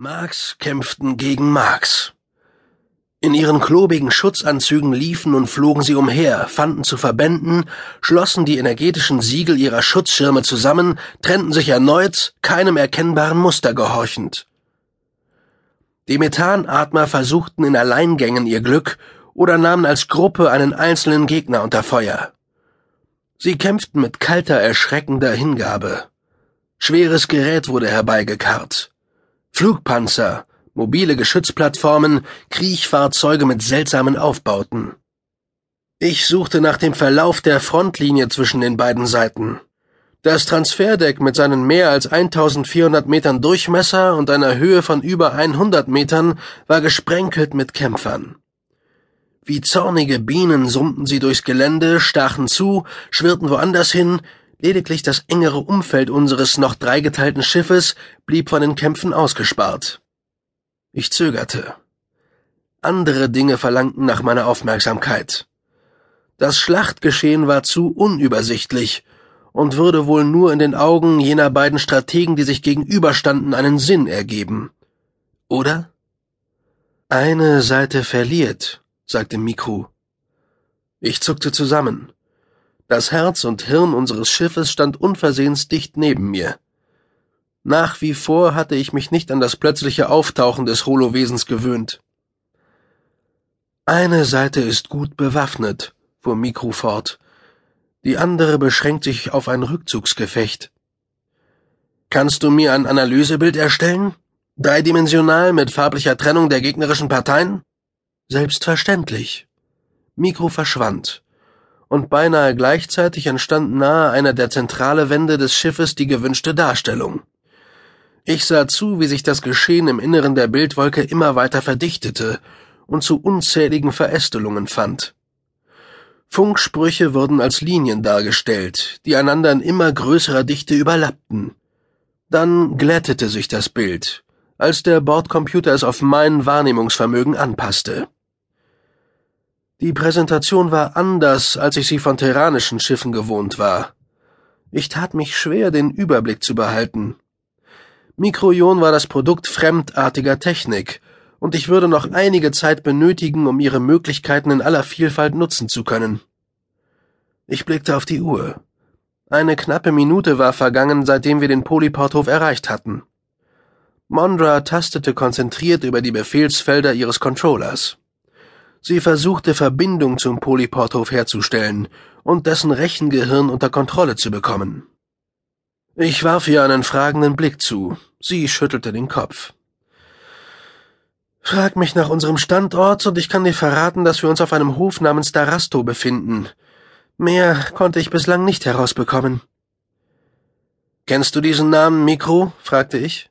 Marx kämpften gegen Marx. In ihren klobigen Schutzanzügen liefen und flogen sie umher, fanden zu Verbänden, schlossen die energetischen Siegel ihrer Schutzschirme zusammen, trennten sich erneut, keinem erkennbaren Muster gehorchend. Die Methanatmer versuchten in Alleingängen ihr Glück oder nahmen als Gruppe einen einzelnen Gegner unter Feuer. Sie kämpften mit kalter, erschreckender Hingabe. Schweres Gerät wurde herbeigekarrt. Flugpanzer, mobile Geschützplattformen, Kriechfahrzeuge mit seltsamen Aufbauten. Ich suchte nach dem Verlauf der Frontlinie zwischen den beiden Seiten. Das Transferdeck mit seinen mehr als 1400 Metern Durchmesser und einer Höhe von über 100 Metern war gesprenkelt mit Kämpfern. Wie zornige Bienen summten sie durchs Gelände, stachen zu, schwirrten woanders hin, lediglich das engere Umfeld unseres noch dreigeteilten Schiffes blieb von den Kämpfen ausgespart. Ich zögerte. Andere Dinge verlangten nach meiner Aufmerksamkeit. Das Schlachtgeschehen war zu unübersichtlich und würde wohl nur in den Augen jener beiden Strategen, die sich gegenüberstanden, einen Sinn ergeben. Oder? Eine Seite verliert, sagte Mikru. Ich zuckte zusammen. Das Herz und Hirn unseres Schiffes stand unversehens dicht neben mir. Nach wie vor hatte ich mich nicht an das plötzliche Auftauchen des Holowesens gewöhnt. Eine Seite ist gut bewaffnet, fuhr Mikro fort. Die andere beschränkt sich auf ein Rückzugsgefecht. Kannst du mir ein Analysebild erstellen? Dreidimensional mit farblicher Trennung der gegnerischen Parteien? Selbstverständlich. Mikro verschwand und beinahe gleichzeitig entstand nahe einer der zentrale Wände des Schiffes die gewünschte Darstellung. Ich sah zu, wie sich das Geschehen im Inneren der Bildwolke immer weiter verdichtete und zu unzähligen Verästelungen fand. Funksprüche wurden als Linien dargestellt, die einander in immer größerer Dichte überlappten. Dann glättete sich das Bild, als der Bordcomputer es auf mein Wahrnehmungsvermögen anpasste. Die Präsentation war anders, als ich sie von terranischen Schiffen gewohnt war. Ich tat mich schwer, den Überblick zu behalten. Mikroion war das Produkt fremdartiger Technik, und ich würde noch einige Zeit benötigen, um ihre Möglichkeiten in aller Vielfalt nutzen zu können. Ich blickte auf die Uhr. Eine knappe Minute war vergangen, seitdem wir den Polyporthof erreicht hatten. Mondra tastete konzentriert über die Befehlsfelder ihres Controllers. Sie versuchte Verbindung zum Polyporthof herzustellen und dessen Rechengehirn unter Kontrolle zu bekommen. Ich warf ihr einen fragenden Blick zu. Sie schüttelte den Kopf. Frag mich nach unserem Standort und ich kann dir verraten, dass wir uns auf einem Hof namens Darasto befinden. Mehr konnte ich bislang nicht herausbekommen. Kennst du diesen Namen, Mikro? fragte ich.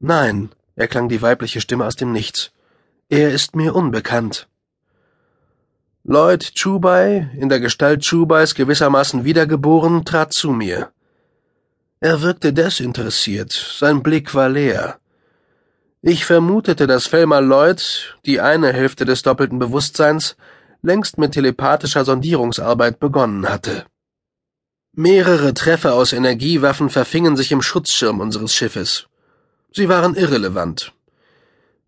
Nein, erklang die weibliche Stimme aus dem Nichts. Er ist mir unbekannt. Lloyd Chubai, in der Gestalt Chubais gewissermaßen wiedergeboren, trat zu mir. Er wirkte desinteressiert, sein Blick war leer. Ich vermutete, dass Felma Lloyd, die eine Hälfte des doppelten Bewusstseins, längst mit telepathischer Sondierungsarbeit begonnen hatte. Mehrere Treffer aus Energiewaffen verfingen sich im Schutzschirm unseres Schiffes. Sie waren irrelevant.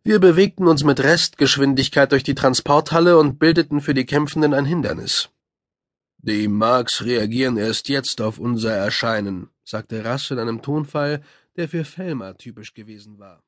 Wir bewegten uns mit Restgeschwindigkeit durch die Transporthalle und bildeten für die Kämpfenden ein Hindernis. Die Marks reagieren erst jetzt auf unser Erscheinen, sagte Rasch in einem Tonfall, der für Felmer typisch gewesen war.